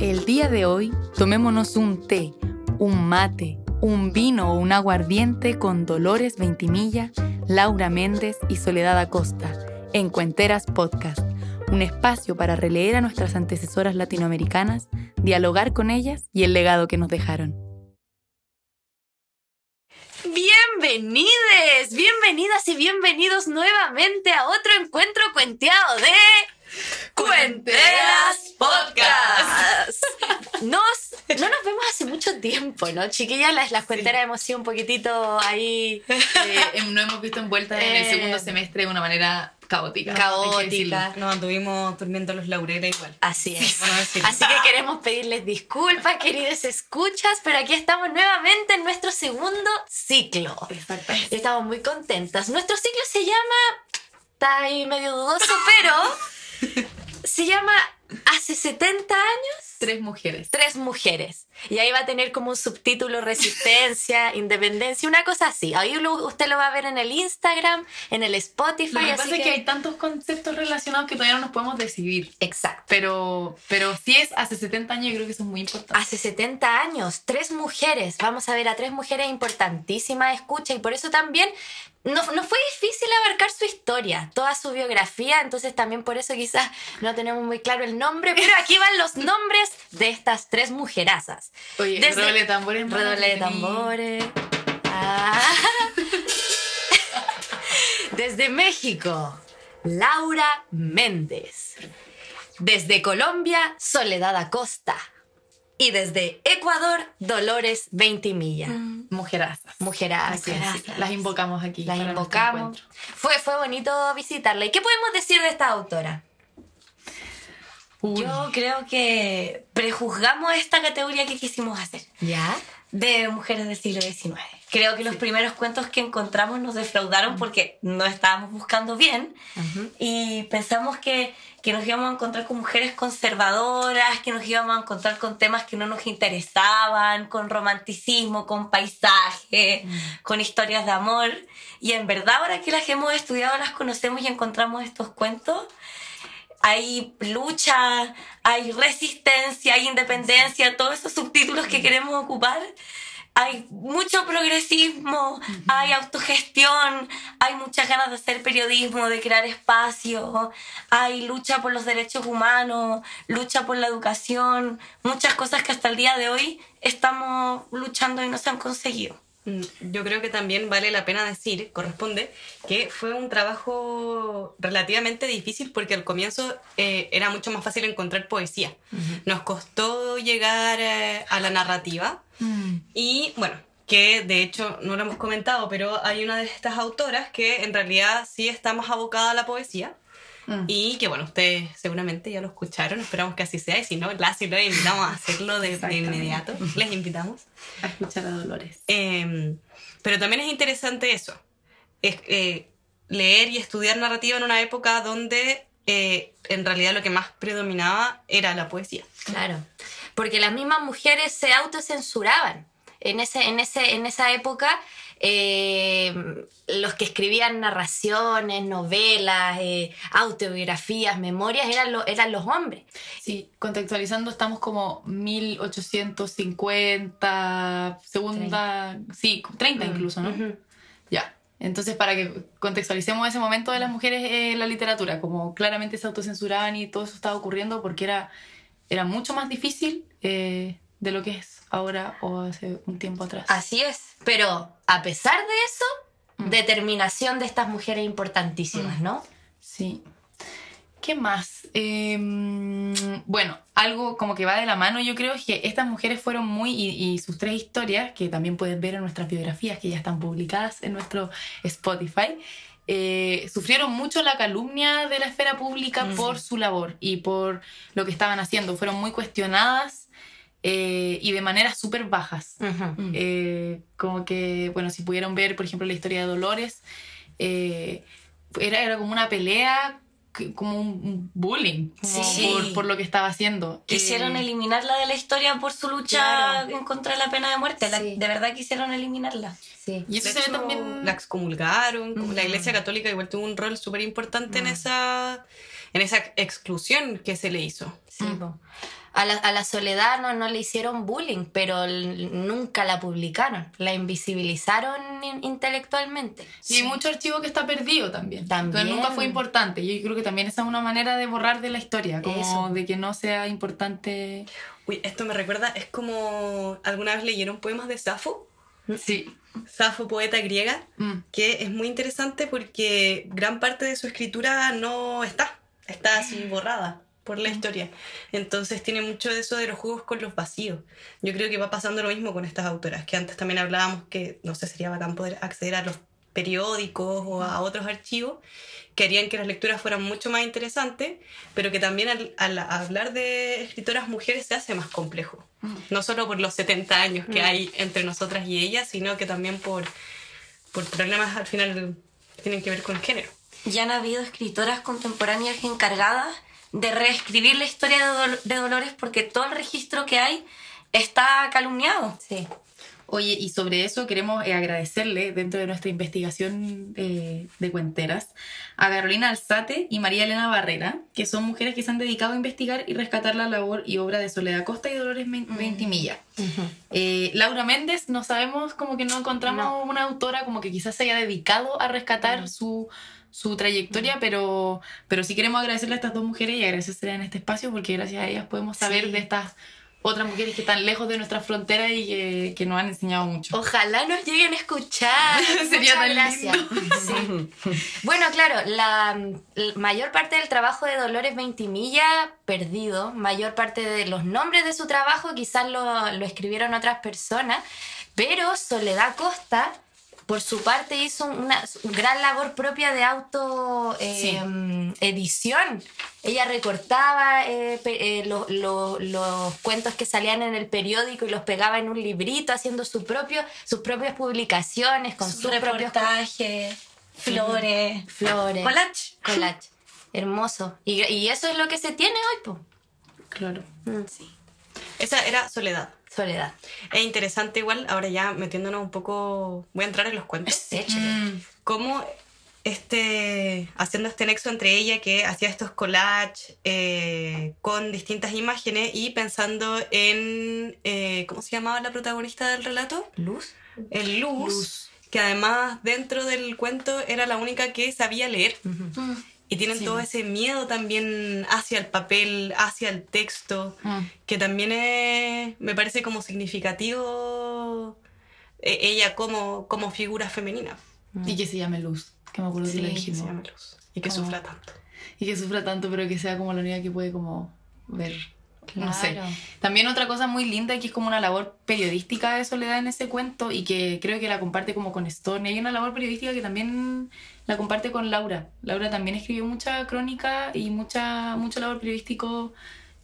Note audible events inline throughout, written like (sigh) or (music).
El día de hoy tomémonos un té, un mate, un vino o un aguardiente con Dolores Ventimilla, Laura Méndez y Soledad Acosta en Cuenteras Podcast, un espacio para releer a nuestras antecesoras latinoamericanas, dialogar con ellas y el legado que nos dejaron. Bienvenides, bienvenidas y bienvenidos nuevamente a otro encuentro cuenteado de Cuenteras Podcast. Nos, no nos vemos hace mucho tiempo, ¿no? Chiquillas, las, las cuenteras hemos sido un poquitito ahí. (laughs) Eh, no hemos visto envueltas en el Eh. segundo semestre de una manera caótica. Caótica. Nos anduvimos durmiendo los laureles igual. Así es. Bueno. Así que queremos pedirles disculpas, queridos escuchas, pero aquí estamos nuevamente en nuestro segundo ciclo. Estamos muy contentas. Nuestro ciclo se llama. Está ahí medio dudoso, pero. (laughs) Se llama Hace 70 años. Tres mujeres. Tres mujeres. Y ahí va a tener como un subtítulo resistencia, (laughs) independencia, una cosa así. Ahí lo- usted lo va a ver en el Instagram, en el Spotify. Lo que pasa es que hay tantos conceptos relacionados que todavía no nos podemos decidir. Exacto. Pero, pero si es hace 70 años, yo creo que eso es muy importante. Hace 70 años, tres mujeres. Vamos a ver a tres mujeres importantísimas, escucha, y por eso también no, no fue difícil abarcar su historia, toda su biografía, entonces también por eso quizás no tenemos muy claro el nombre, pero aquí van los nombres de estas tres mujerazas. Oye, Desde- redoble de tambores. Redoble de tambores. Ah. (laughs) Desde México, Laura Méndez. Desde Colombia, Soledad Acosta. Y desde Ecuador, Dolores Veintimilla. Mujerazas. Mujerazas. Es. Las invocamos aquí. Las invocamos. Fue, fue bonito visitarla. ¿Y qué podemos decir de esta autora? Uy, Yo creo que prejuzgamos esta categoría que quisimos hacer. ¿Ya? de mujeres del siglo XIX. Creo que los primeros cuentos que encontramos nos defraudaron porque no estábamos buscando bien. Y pensamos que, que nos íbamos a encontrar con mujeres conservadoras, que nos íbamos a encontrar con temas que no nos interesaban, con romanticismo, con paisaje, con historias de amor. Y en verdad ahora que las hemos estudiado, las conocemos y encontramos estos cuentos, hay lucha, hay resistencia, hay independencia, todos esos subtítulos que queremos ocupar. Hay mucho progresismo, hay autogestión, hay muchas ganas de hacer periodismo, de crear espacio, hay lucha por los derechos humanos, lucha por la educación, muchas cosas que hasta el día de hoy estamos luchando y no se han conseguido. Mm, Yo creo que también vale la pena decir, corresponde, que fue un trabajo relativamente difícil porque al comienzo eh, era mucho más fácil encontrar poesía. Nos costó llegar eh, a la narrativa Mm. y bueno, que de hecho no lo hemos comentado, pero hay una de estas autoras que en realidad sí está más abocada a la poesía. Mm. Y que bueno, ustedes seguramente ya lo escucharon, esperamos que así sea, y si no, las y los invitamos a hacerlo de, inmediato, les invitamos. A escuchar a Dolores. Eh, pero también es interesante eso, es, eh, leer y estudiar narrativa en una época donde eh, en realidad lo que más predominaba era la poesía. Claro, porque las mismas mujeres se autocensuraban. En, ese, en, ese, en esa época, eh, los que escribían narraciones, novelas, eh, autobiografías, memorias, eran, lo- eran los hombres. Sí, contextualizando, estamos como 1850, segunda, sí, 30 incluso, ¿no? Ya. Entonces, para que contextualicemos ese momento de las mujeres en la literatura, como claramente se autocensuraban y todo eso estaba ocurriendo porque era, era mucho más difícil eh, de lo que es ahora o hace un tiempo atrás. Así es. Pero a pesar de eso, Mm. determinación de estas mujeres importantísimas, ¿no? Sí. ¿Qué más? Eh, bueno, algo como que va de la mano, yo creo, es que estas mujeres fueron muy, y, y sus tres historias, que también pueden ver en nuestras biografías, que ya están publicadas en nuestro Spotify, eh, sufrieron mucho la calumnia de la esfera pública por su labor y por lo que estaban haciendo. Fueron muy cuestionadas eh, y de maneras súper bajas. Ujú. Eh, como que, bueno, si pudieron ver, por ejemplo, la historia de Dolores, eh, era, era como una pelea, como un bullying como Sí. por, por lo que estaba haciendo. Quisieron Eh, eliminarla de la historia por su lucha Claro. en contra de la pena de muerte. La- de verdad quisieron eliminarla. Sí. Y eso De se ve también... la excomulgaron, como la Mm. Iglesia Católica igual tuvo un rol súper importante en, Mm. esa, en esa exclusión que se le hizo. Sí, po. A la, a la Soledad no, no le hicieron bullying, pero nunca la publicaron. La invisibilizaron in- intelectualmente. Y hay mucho archivo que está perdido también. También. Que nunca fue importante. Yo creo que también esa es una manera de borrar de la historia, como Eso. de que no sea importante. Uy, esto me recuerda, es como alguna vez leyeron poemas de Safo, Sí. Safo, poeta griega, Mm. que es muy interesante porque gran parte de su escritura no está, está así borrada por la historia. Entonces tiene mucho de eso de los juegos con los vacíos. Yo creo que va pasando lo mismo con estas autoras, que antes también hablábamos que no sé, sería bacán poder acceder a los periódicos o a otros archivos que harían que las lecturas fueran mucho más interesantes, pero que también al, al hablar de escritoras mujeres se hace más complejo. No solo por los 70 años que hay entre nosotras y ellas, sino que también por, por problemas al final que tienen que ver con género. Ya han habido escritoras contemporáneas encargadas de reescribir la historia de, Dol- de Dolores porque todo el registro que hay está calumniado. Sí. Oye, y sobre eso queremos eh, agradecerle dentro de nuestra investigación eh, de cuenteras a Carolina Alzate y María Elena Barrera, que son mujeres que se han dedicado a investigar y rescatar la labor y obra de Soledad Costa y Dolores Ventimilla. Eh, Laura Méndez, no sabemos, como que no encontramos una autora como que quizás se haya dedicado a rescatar su, su trayectoria, pero, pero sí queremos agradecerle a estas dos mujeres y agradecerles en este espacio porque gracias a ellas podemos saber Sí. de estas otras mujeres que están lejos de nuestra frontera y que, que nos han enseñado mucho. Ojalá nos lleguen a escuchar. (laughs) Sería tan gracias. Sí. Bueno, claro, la, la mayor parte del trabajo de Dolores Ventimilla perdido, mayor parte de los nombres de su trabajo quizás lo, lo escribieron otras personas, pero Soledad Costa, por su parte, hizo una gran labor propia de auto Sí. eh, edición. Ella recortaba eh, eh, lo- lo- los cuentos que salían en el periódico y los pegaba en un librito, haciendo su propio, sus propias publicaciones con sus, Sus propios reportajes, flores, flores. collage. collage. Hermoso. Y, y eso es lo que se tiene hoy, po. Claro. Sí. Esa era Soledad. Soledad. Es interesante igual, ahora ya metiéndonos un poco, voy a entrar en los cuentos. Échale. Mm, cómo este, haciendo este nexo entre ella que hacía estos collages eh, con distintas imágenes y pensando en, eh, ¿cómo se llamaba la protagonista del relato? Luz. El Luz, Luz. que además dentro del cuento era la única que sabía leer. Y tienen Sí. todo ese miedo también hacia el papel, hacia el texto, mm. que también es, me parece como significativo eh, ella como, como figura femenina. Y que se llame Luz, que me acuerdo que le Sí, se llama Luz. Y que Como- sufra tanto. Y que sufra tanto, pero que sea como la única que puede como ver. No sé. También otra cosa muy linda que es como una labor periodística de Soledad en ese cuento y que creo que la comparte como con Stone. Hay una labor periodística que también la comparte con Laura. Laura también escribió mucha crónica y mucha, mucho labor periodístico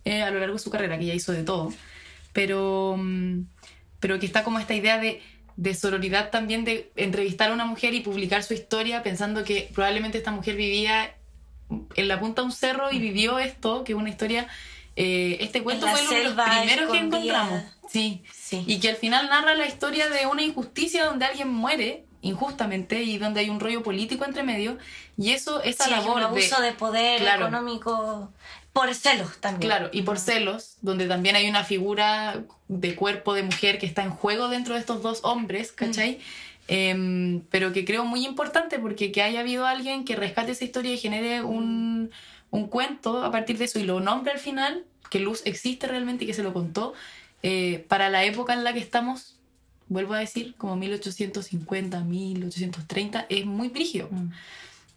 eh, a lo largo de su carrera, que ella hizo de todo. Pero, mm, pero que está como esta idea de, de sororidad también, de entrevistar a una mujer y publicar su historia pensando que probablemente esta mujer vivía en la punta de un cerro y vivió esto, que es una historia... eh, este cuento fue uno de los primeros que encontramos. Sí. Sí. Y que al final narra la historia de una injusticia donde alguien muere injustamente y donde hay un rollo político entre medio. Y eso, esa Sí, hay labor un abuso de, poder Claro. económico por celos también. Claro, y por celos, donde también hay una figura de cuerpo de mujer que está en juego dentro de estos dos hombres, ¿cachai? Em, pero que creo muy importante porque que haya habido alguien que rescate esa historia y genere un, un cuento a partir de eso y lo nombre al final, que Luz existe realmente y que se lo contó, eh, para la época en la que estamos, vuelvo a decir, como 1850, 1830, es muy brígido. Mm.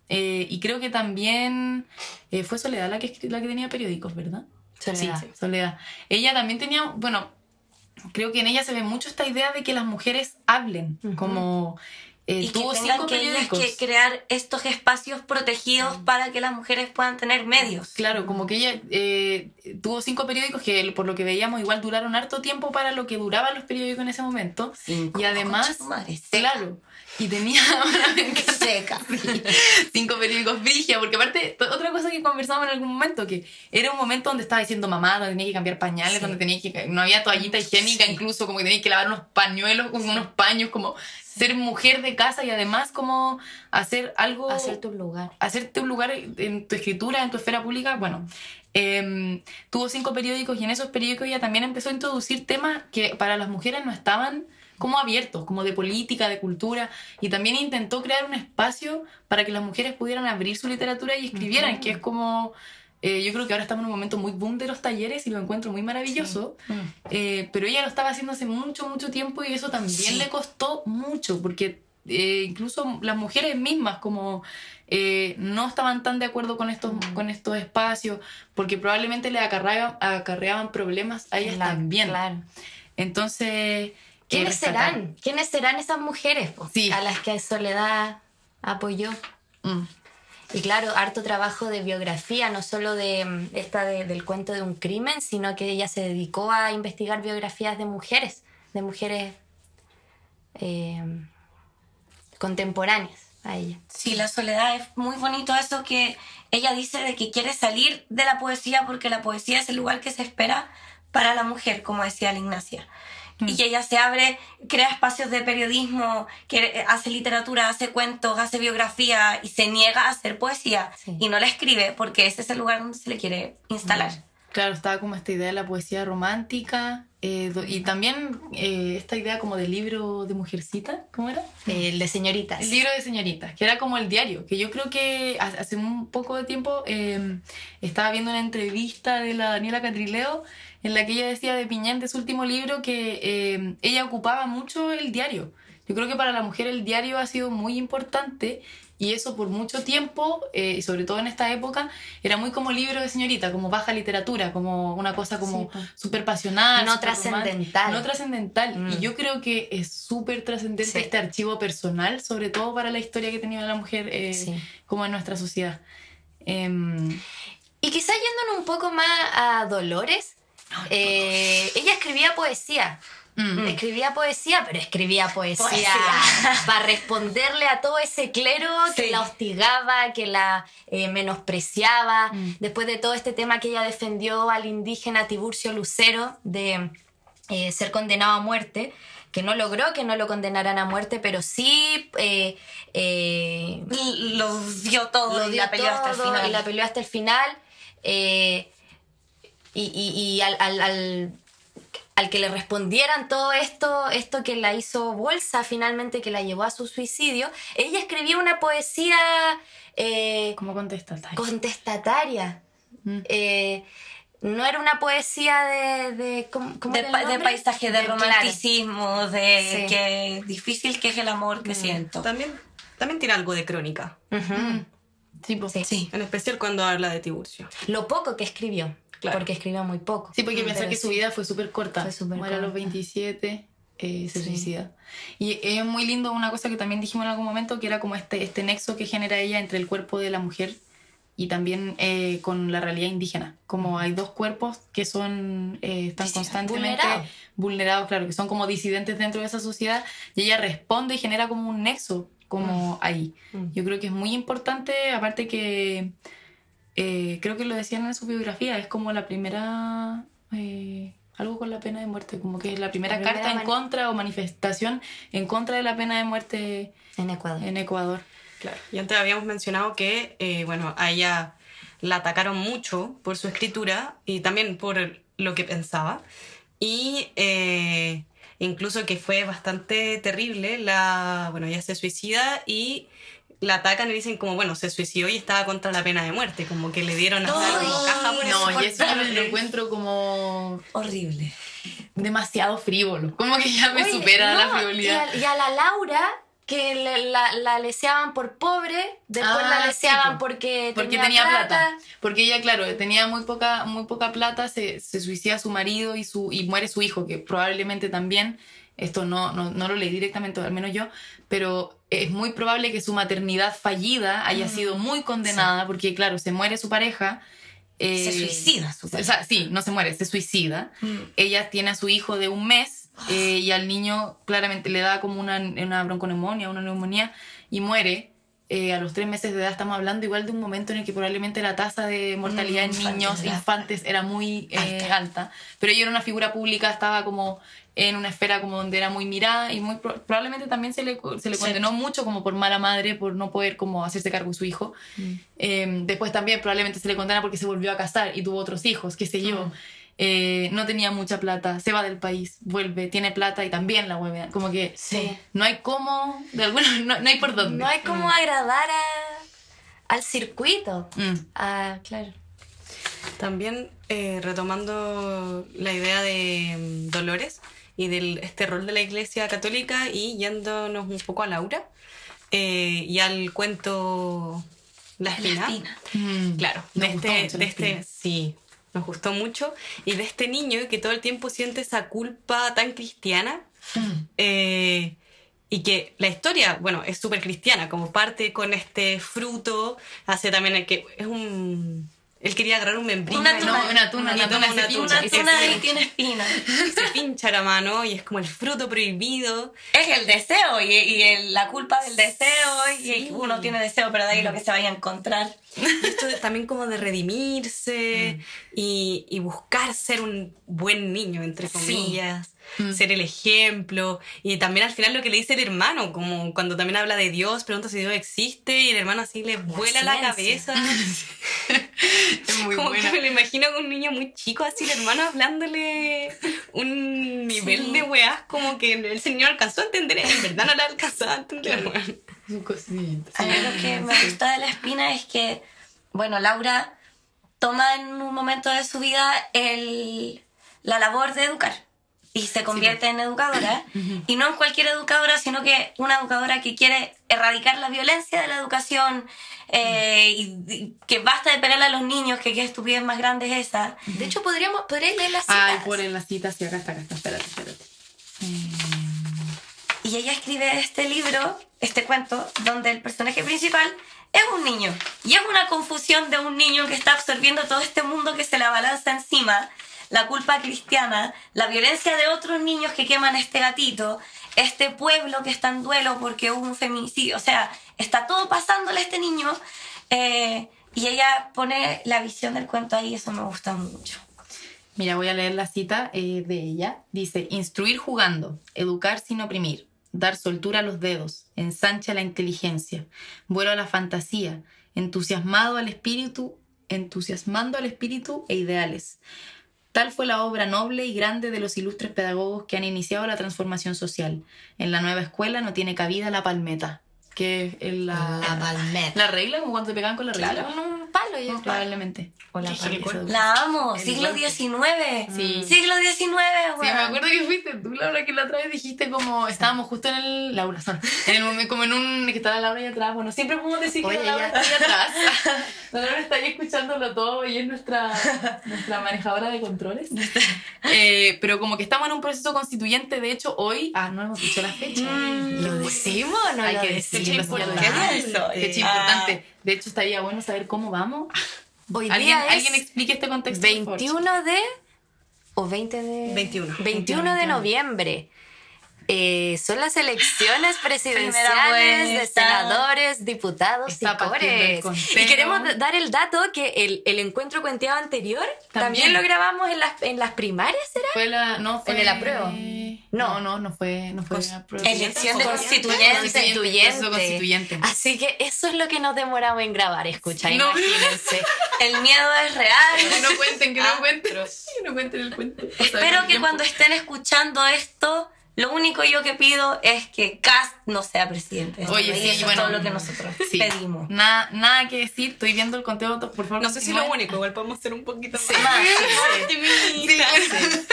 Eh, y creo que también eh, fue Soledad la que, la que tenía periódicos, ¿verdad? Soledad. Sí, Soledad. Ella también tenía, bueno, creo que en ella se ve mucho esta idea de que las mujeres hablen, como eh, y que tuvo tengan cinco que ellas que crear estos espacios protegidos para que las mujeres puedan tener medios. Claro, como que ella eh, tuvo cinco periódicos que por lo que veíamos igual duraron harto tiempo para lo que duraban los periódicos en ese momento. Cinco, Y además, madre, claro, y tenía (laughs) encanta. Seca. cinco periódicos brigia, porque aparte, otra cosa que conversamos en algún momento, que era un momento donde estaba diciendo mamá, donde tenía que cambiar pañales, Sí. donde tenía que, no había toallita higiénica Sí. incluso, como que tenía que lavar unos pañuelos, como unos paños, como ser mujer de casa y además como hacer algo... Hacerte un lugar. Hacerte un lugar en tu escritura, en tu esfera pública. Bueno, em, tuvo cinco periódicos y en esos periódicos ella también empezó a introducir temas que para las mujeres no estaban como abiertos, como de política, de cultura, y también intentó crear un espacio para que las mujeres pudieran abrir su literatura y escribieran, que es como eh, yo creo que ahora estamos en un momento muy boom de los talleres y lo encuentro muy maravilloso, mm. eh, pero ella lo estaba haciendo hace mucho, mucho tiempo y eso también le costó mucho, porque eh, incluso las mujeres mismas como no estaban tan de acuerdo con estos, mm. con estos espacios, porque probablemente le acarreaban, acarreaban problemas a ellas también. Claro. Entonces... ¿Quiénes serán? ¿Quiénes serán esas mujeres a las que Soledad apoyó? Mm. Y claro, harto trabajo de biografía, no solo de mm, esta del cuento de un crimen, sino que ella se dedicó a investigar biografías de mujeres, de mujeres eh, contemporáneas a ella. Sí, la soledad es muy bonito eso que ella dice de que quiere salir de la poesía porque la poesía es el lugar que se espera para la mujer, como decía la Ignacia y que ella se abre, crea espacios de periodismo, que hace literatura, hace cuentos, hace biografía y se niega a hacer poesía y no la escribe porque ese es el lugar donde se le quiere instalar. Claro, estaba como esta idea de la poesía romántica eh, y también eh, esta idea como de libro de mujercita, ¿cómo era? El de señoritas. El libro de señoritas, que era como el diario, que yo creo que hace un poco de tiempo em, estaba viendo una entrevista de la Daniela Catrileo en la que ella decía de Piñén, de su último libro, que eh, ella ocupaba mucho el diario. Yo creo que para la mujer el diario ha sido muy importante y eso por mucho tiempo, eh, y sobre todo en esta época, era muy como libro de señorita, como baja literatura, como una cosa como súper pasional. No trascendental. No trascendental. Y mm. yo creo que es súper trascendente este archivo personal, sobre todo para la historia que tenía la mujer eh, como en nuestra sociedad. Em, y quizás yéndonos un poco más a Dolores, eh, ella escribía poesía. Mm. Escribía poesía, pero escribía poesía, (laughs) para responderle a todo ese clero que la hostigaba, que la eh, menospreciaba. Mm. Después de todo este tema que ella defendió al indígena Tiburcio Lucero de eh, ser condenado a muerte, que no logró que no lo condenaran a muerte, pero sí lo dio todo y la peleó hasta el final. Y la peleó hasta el final y, al, al, que le respondieran todo esto, esto que la hizo bolsa finalmente, que la llevó a su suicidio, ella escribió una poesía... Eh, como contestataria. Contestataria. Mm. Eh, no era una poesía de... De, de, paisaje, de, romanticismo, de que difícil que es el amor que mm. siento. También, también tiene algo de crónica. Sí, sí. En especial cuando habla de Tiburcio. Lo poco que escribió. Porque escribió muy poco. Sí, porque pensar que su vida fue súper corta. Fue súper corta. a los 27, eh, se suicida. Y es muy lindo una cosa que también dijimos en algún momento, que era como este, este nexo que genera ella entre el cuerpo de la mujer y también eh, con la realidad indígena. Como hay dos cuerpos que son, eh, están constantemente vulnerados. claro, que son como disidentes dentro de esa sociedad, y ella responde y genera como un nexo como ahí. Mm. Yo creo que es muy importante, aparte que eh, creo que lo decían en su biografía, es como la primera, eh, algo con la pena de muerte, como que es la primera, carta en contra o manifestación en contra de la pena de muerte en Ecuador. En Ecuador. Claro. Y antes habíamos mencionado que, eh, bueno, a ella la atacaron mucho por su escritura y también por lo que pensaba. Y incluso que fue bastante terrible, la, bueno, ella se suicida y la atacan y dicen como, bueno, se suicidó y estaba contra la pena de muerte, como que le dieron a como caja por No, y eso lo encuentro como horrible. Demasiado frívolo, como que ya me supera la frivolidad. Y a, la Laura que la, la, leseaban por pobre, después la ah, leseaban porque, porque tenía, plata. Porque ella, claro, tenía muy poca, muy poca plata, se, se suicida su marido y, su, y muere su hijo, que probablemente también esto no, no, no, lo leí directamente, al menos yo, pero es muy probable que su maternidad fallida haya mm. sido muy condenada, porque claro, se muere su pareja. Eh, se suicida su O sea, sí, no se muere, se suicida. Mm. Ella tiene a su hijo de un mes eh, y al niño claramente le da como una, una bronconeumonía, una neumonía y muere. eh, a los tres meses de edad estamos hablando igual de un momento en el que probablemente la tasa de mortalidad en Mm, infantes niños, era infantes, era muy eh, alta. Pero ella era una figura pública, estaba como en una esfera como donde era muy mirada y muy pro- probablemente también se le, se le Sí. condenó mucho como por mala madre, por no poder como hacerse cargo de su hijo. Eh, después también probablemente se le condena porque se volvió a casar y tuvo otros hijos, qué sé yo. Eh, no tenía mucha plata, se va del país, vuelve, tiene plata y también la hueve. Como que Sí. no hay cómo, de alguna, no, no hay por dónde. No hay como agradar a- al circuito. Mm. Ah, claro. También eh, retomando la idea de mm, Dolores y de este rol de la Iglesia Católica y yéndonos un poco a Laura eh, y al cuento La Espina. espina. Mm. Claro, Nos de este, de este sí, nos gustó mucho. Y de este niño que todo el tiempo siente esa culpa tan cristiana. eh, y que la historia, bueno, es súper cristiana, como parte con este fruto, hace también el que es un... Él quería agarrar un membrillo. Una tuna. No, una tuna, una tuna, una tuna. Una y tuna tiene espina. se pincha la mano y es como el fruto prohibido. Es el deseo y, y el- la culpa del deseo y Sí. uno tiene deseo, pero de ahí lo que se vaya a encontrar. Y esto también como de redimirse y, y buscar ser un buen niño, entre comillas, ser el ejemplo. Y también al final lo que le dice el hermano, como cuando también habla de Dios, pregunta si Dios existe y el hermano así le vuela la ciencia. cabeza. (laughs) (laughs) Es muy como buena. que me lo imagino con un niño muy chico, así el hermano hablándole un nivel de weás como que el señor alcanzó a entender, en verdad no la alcanzó a entender. cosita. A mí lo que me gusta de la espina es que, bueno, Laura toma en un momento de su vida el, la labor de educar y se convierte en educadora. (clears throat) Y no en cualquier educadora, sino que una educadora que quiere erradicar la violencia de la educación eh, y, y que basta de pegarle a los niños, que qué estupidez más grande es esa. De hecho, podríamos, podría leer las Ay, citas. ponen las citas, sí, acá está, acá está, espérate, espérate. Y ella escribe este libro, este cuento, donde el personaje principal es un niño. Y es una confusión de un niño que está absorbiendo todo este mundo que se le abalanza encima, la culpa cristiana, la violencia de otros niños que queman este gatito, este pueblo que está en duelo porque hubo un feminicidio. O sea, está todo pasándole a este niño. eh, y ella pone la visión del cuento ahí, eso me gusta mucho. Mira, voy a leer la cita eh, de ella. Dice, instruir jugando, educar sin oprimir, dar soltura a los dedos, ensancha la inteligencia, vuelo a la fantasía, entusiasmado al espíritu, entusiasmando al espíritu e ideales. Tal fue la obra noble y grande de los ilustres pedagogos que han iniciado la transformación social. En la nueva escuela no tiene cabida la palmeta, que es la, La palmeta. la regla, como cuando te con la regla. Claro, palo yo. Probablemente. O la. La amo, El siglo. XIX. Sí. Siglo XIX, Sí, me acuerdo que fuiste tú, Laura, que la otra vez dijiste como estábamos justo en el. Laura, sorry, en el momento, como en un. que estaba Laura ahí atrás. Bueno, siempre podemos decir Oye, que la Laura ya. está ahí atrás. (laughs) La Laura está ahí escuchándolo todo y es nuestra, nuestra manejadora de controles. (laughs) Eh, pero como que estamos en un proceso constituyente, de hecho, hoy. Ah, no hemos dicho la fecha. Mm. ¿Lo decimos no Hay lo que decirlo, ¿Por señora qué Laura. eso? Fecha importante. De hecho, estaría bueno saber cómo vamos. Hoy ¿Alguien, día es alguien explique este contexto? por favor? 21 de... ¿O 20 de...? 21. 21 de 21. noviembre. Eh, son las elecciones (laughs) presidenciales de senadores, diputados Está y cores. queremos dar el dato que el, el encuentro cuenteado anterior también, También. lo grabamos en las, en las primarias, ¿será? Fue la. No, fue. ¿En el apruebo? No, no, no fue. No fue. Elección de constituyente. constituyente. constituyente. Así que eso es lo que nos demoramos en grabar, escucha, No. imagínense. El miedo es real. (laughs) Que no cuenten, que no Ah. cuenten. (laughs) Que no cuenten el cuento. O sea, Espero que tiempo. cuando estén escuchando esto, lo único yo que pido es que Cast no sea presidente. Oye, sí, eso bueno. es todo lo que nosotros Sí. pedimos. Nada, nada que decir. Estoy viendo el conteo. Por favor, No sé si lo único, igual podemos ser un poquito Sí, más. más, sí.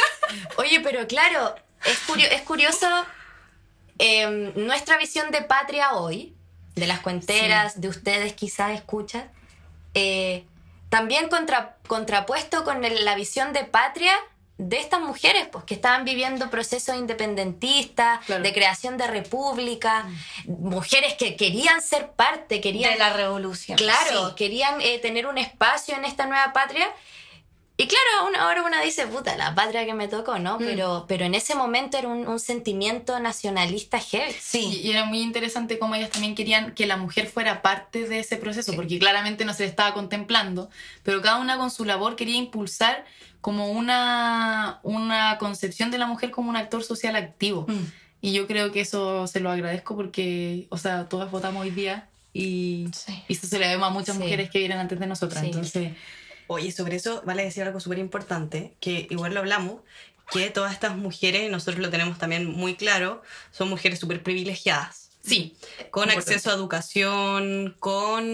Oye, pero claro, es, curio- es curioso em, nuestra visión de patria hoy, de las cuenteras, de ustedes quizás escuchan, eh, también contra- contrapuesto con el- la visión de patria de estas mujeres, pues, que estaban viviendo procesos independentistas, Claro. de creación de república, mujeres que querían ser parte, querían De la revolución. Claro, Sí. querían eh, tener un espacio en esta nueva patria Y claro, una, ahora uno dice, puta, la patria que me tocó, ¿no? Pero, pero en ese momento era un, un sentimiento nacionalista heavy. Sí, y era muy interesante cómo ellas también querían que la mujer fuera parte de ese proceso, porque claramente no se le estaba contemplando, pero cada una con su labor quería impulsar como una, una concepción de la mujer como un actor social activo. Mm. Y yo creo que eso se lo agradezco porque, o sea, todas votamos hoy día y, Sí. y eso se le vemos a muchas Sí. mujeres que vienen antes de nosotras. Sí. Entonces, Oye, sobre eso vale decir algo súper importante, que igual lo hablamos, que todas estas mujeres, y nosotros lo tenemos también muy claro, son mujeres súper privilegiadas. sí, Con Importante. acceso a educación, con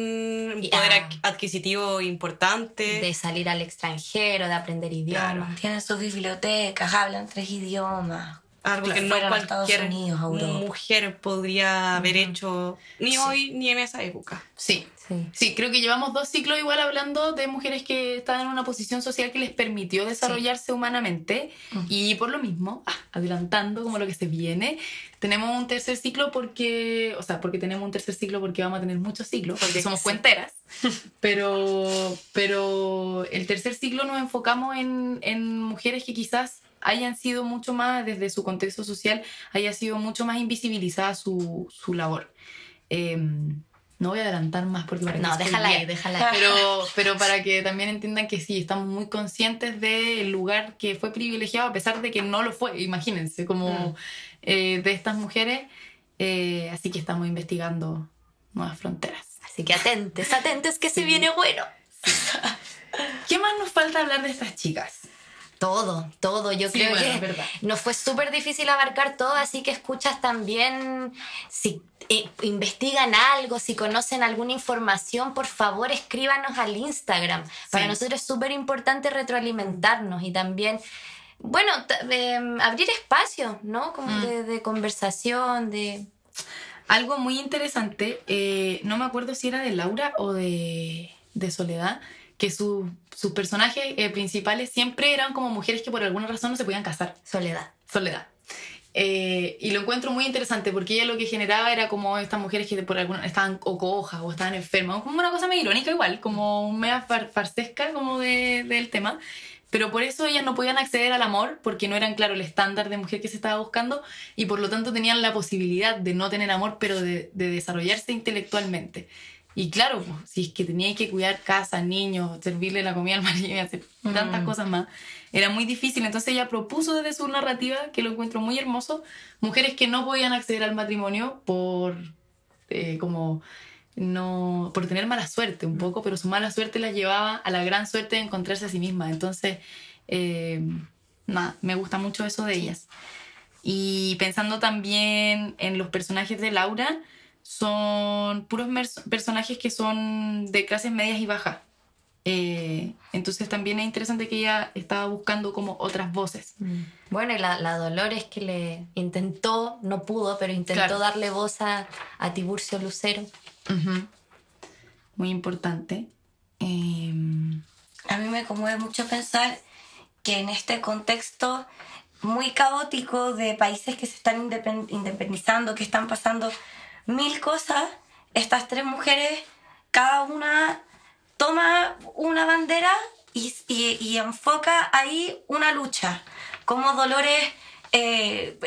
poder adquisitivo importante. De salir al extranjero, de aprender idiomas. Tienen sus bibliotecas, hablan tres idiomas. Algo que no cualquier Unidos, mujer podría haber hecho ni hoy ni en esa época. sí. Sí. Sí, creo que llevamos dos ciclos igual hablando de mujeres que estaban en una posición social que les permitió desarrollarse humanamente y por lo mismo, ah, adelantando como lo que se viene, tenemos un tercer ciclo porque, o sea, porque tenemos un tercer ciclo porque vamos a tener muchos ciclos, porque somos cuenteras, (laughs) pero, pero el tercer ciclo nos enfocamos en, en mujeres que quizás hayan sido mucho más, desde su contexto social, haya sido mucho más invisibilizada su, su labor. Em, no voy a adelantar más porque para que No, déjala ahí, déjala ahí. Pero, pero para que también entiendan que sí, estamos muy conscientes del lugar que fue privilegiado, a pesar de que no lo fue, imagínense, como eh, de estas mujeres. eh, así que estamos investigando nuevas fronteras. Así que atentes, atentes que se viene bueno. ¿Qué más nos falta hablar de estas chicas? Todo, todo. Yo Sí, creo bueno, que nos fue súper difícil abarcar todo, así que escuchas también, si eh, investigan algo, si conocen alguna información, por favor escríbanos al Instagram. Para nosotros es súper importante retroalimentarnos y también, bueno, em, abrir espacio, ¿no? Como Mm. de, de conversación, de... Algo muy interesante, eh, no me acuerdo si era de Laura o de, de Soledad, que su- sus personajes eh, principales siempre eran como mujeres que por alguna razón no se podían casar. Soledad. Soledad. Eh, y lo encuentro muy interesante porque ella lo que generaba era como estas mujeres que por alguna estaban o cojas o estaban enfermas, como una cosa medio irónica igual, como media far, farsesca como de- del tema. Pero por eso ellas no podían acceder al amor porque no eran, claro, el estándar de mujer que se estaba buscando y por lo tanto tenían la posibilidad de no tener amor, pero de, de desarrollarse intelectualmente. Y claro, pues, si es que teníais que cuidar casa, niños, servirle la comida al marido y hacer tantas cosas más, era muy difícil. Entonces ella propuso desde su narrativa, que lo encuentro muy hermoso, mujeres que no podían acceder al matrimonio por eh, como no por tener mala suerte un poco, pero su mala suerte las llevaba a la gran suerte de encontrarse a sí mismas. Entonces, eh, nada, me gusta mucho eso de ellas. Y pensando también en los personajes de Laura, son puros personajes que son de clases medias y bajas. Eh, entonces también es interesante que ella estaba buscando como otras voces. Bueno, y la, la Dolores que le intentó, no pudo, pero intentó Claro. darle voz a, a Tiburcio Lucero. Muy importante. Em, A mí me conmueve mucho pensar que en este contexto muy caótico de países que se están independ- independizando, que están pasando mil cosas, estas tres mujeres, cada una toma una bandera y, y- y enfoca ahí una lucha. Como Dolores eh,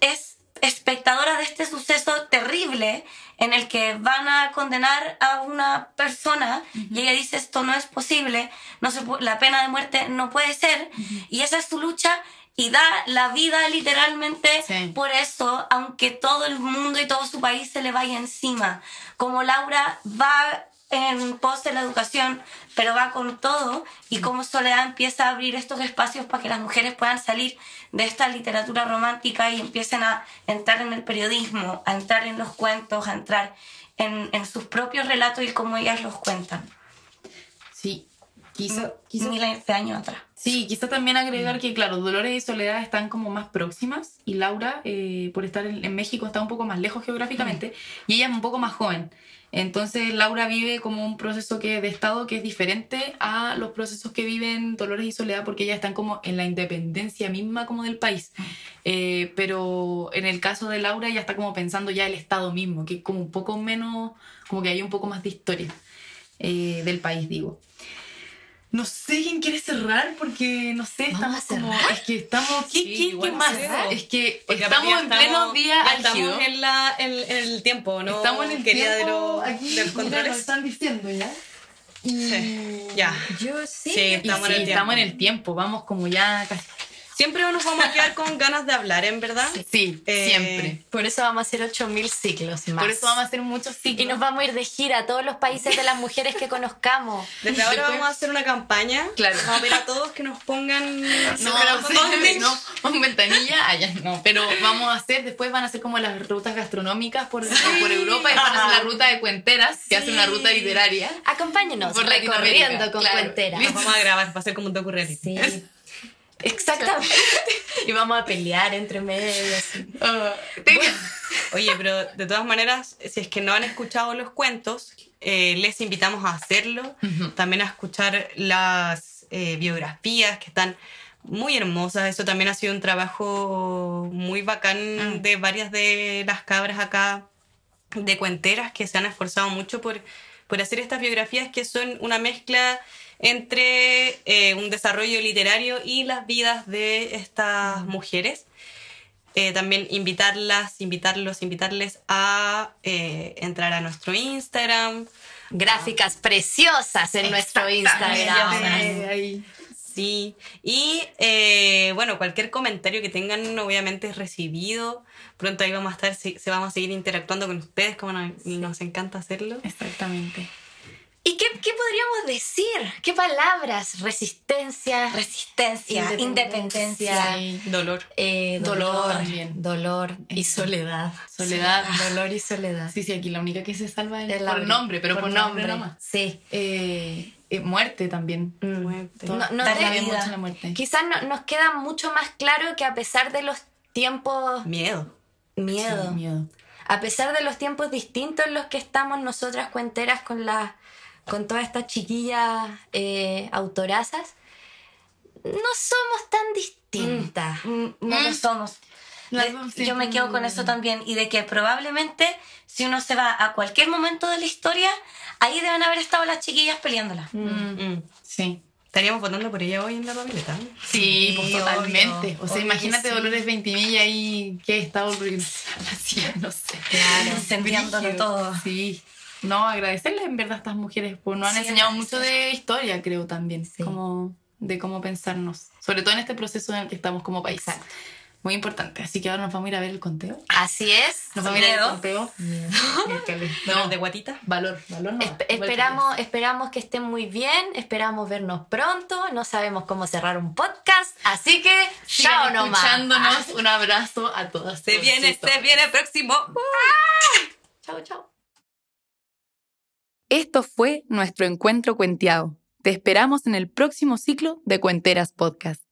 es espectadora de este suceso terrible en el que van a condenar a una persona y ella dice esto no es posible, no se la pena de muerte no puede ser y esa es su lucha y da la vida literalmente Sí. por eso, aunque todo el mundo y todo su país se le vaya encima. Como Laura va en pos de la educación, pero va con todo, y como Soledad empieza a abrir estos espacios para que las mujeres puedan salir de esta literatura romántica y empiecen a entrar en el periodismo, a entrar en los cuentos, a entrar en, en sus propios relatos y cómo ellas los cuentan. sí, quizá, quizá- Miles de años atrás. Sí, quizá también agregar que, claro, Dolores y Soledad están como más próximas y Laura, eh, por estar en, en México, está un poco más lejos geográficamente y ella es un poco más joven. Entonces Laura vive como un proceso que, de estado que es diferente a los procesos que viven Dolores y Soledad porque ellas están como en la independencia misma como del país. Eh, pero en el caso de Laura ya está como pensando ya el estado mismo, que como un poco menos, como que hay un poco más de historia eh, del país, digo. No sé quién quiere cerrar porque no sé, estamos como. Es que estamos. ¿Qué, Sí, qué- más? Es que Porque estamos en pleno día álgido. Estamos en, la, en, en el tiempo, ¿no? Estamos en el Quería de tiempo lo- aquí. de los mira, controles. nos están diciendo ya. Y, Sí, ya. Yo sí. Sí, y estamos sí, en el estamos en el tiempo. Vamos como ya casi. Siempre nos vamos a quedar con ganas de hablar, en verdad. Sí, Eh, siempre. Por eso vamos a hacer 8000 ciclos más. Por eso vamos a hacer muchos ciclos. Y nos vamos a ir de gira a todos los países de las mujeres que conozcamos. Desde ahora Después- vamos a hacer una campaña. Claro. Vamos a ver a todos que nos pongan. No, pero no, con ventanilla, allá no. Pero vamos a hacer, después van a hacer como las rutas gastronómicas por, por Europa y van a hacer la ruta de cuenteras, que hace una ruta literaria. Acompáñenos Por recorriendo con claro. cuenteras. Nos vamos a grabar, va a ser como un docu. Sí. (laughs) Exactamente. (laughs) y vamos a pelear entre medios. Ah, (laughs) Oye, pero de todas maneras, si es que no han escuchado los cuentos, eh, les invitamos a hacerlo. También a escuchar las eh, biografías que están muy hermosas. Eso también ha sido un trabajo muy bacán Mm. de varias de las cabras acá de cuenteras que se han esforzado mucho por, por hacer estas biografías que son una mezcla entre eh, un desarrollo literario y las vidas de estas mujeres. Eh, también invitarlas, invitarlos, invitarles a eh, entrar a nuestro Instagram. Gráficas preciosas en nuestro Instagram. Sí, y eh, bueno, cualquier comentario que tengan obviamente es recibido. Pronto ahí vamos a estar, se, se vamos a seguir interactuando con ustedes, como nos, nos encanta hacerlo. Exactamente. ¿Y qué, qué podríamos decir? ¿Qué palabras? Resistencia, Resistencia, independencia. Sí. Dolor. eh, Dolor dolor, también. dolor y Eso. soledad. Soledad. Dolor y soledad. Sí, sí, aquí la única que se salva es por nombre, pero por, nombre nomás. Sí. Eh, eh, muerte también. Mm. Muerte. No- no te- mucho la muerte. Quizás no- nos queda mucho más claro que a pesar de los tiempos Miedo. miedo, Sí, miedo. a pesar de los tiempos distintos en los que estamos nosotras cuenteras con las con todas estas chiquillas eh, autorazas, no somos tan distintas. Mm, No lo Mm. somos. De- dos yo me quedo con eso también y de que probablemente si uno se va a cualquier momento de la historia, ahí deben haber estado las chiquillas peleándola. Mm, Mm. Sí. Estaríamos votando por ella hoy en la papeleta. Sí, pues obvio, totalmente. o sea, imagínate sí. Dolores Ventimilla ahí que está así, (laughs) no sé. Claro. Incendiándolo Brígido. todo. Sí. No, agradecerles en verdad a estas mujeres, pues nos han Sí, enseñado mucho de historia, creo también, Sí. como de cómo pensarnos, sobre todo en este proceso en el que estamos como país. Exacto. Muy importante. Así que ahora nos vamos a ir a ver el conteo. Así es. Nos vamos a ir a ver el Miedo. conteo. (laughs) Dolor No, de guatita. valor, valor no. Esp- esperamos, esperamos que estén muy bien, esperamos vernos pronto, no sabemos cómo cerrar un podcast, así que chao Sigan nomás. escuchándonos. (laughs) Un abrazo a todas. Se viene, se viene próximo. Chao, chao. Esto fue nuestro encuentro cuenteado. Te esperamos en el próximo ciclo de Cuenteras Podcast.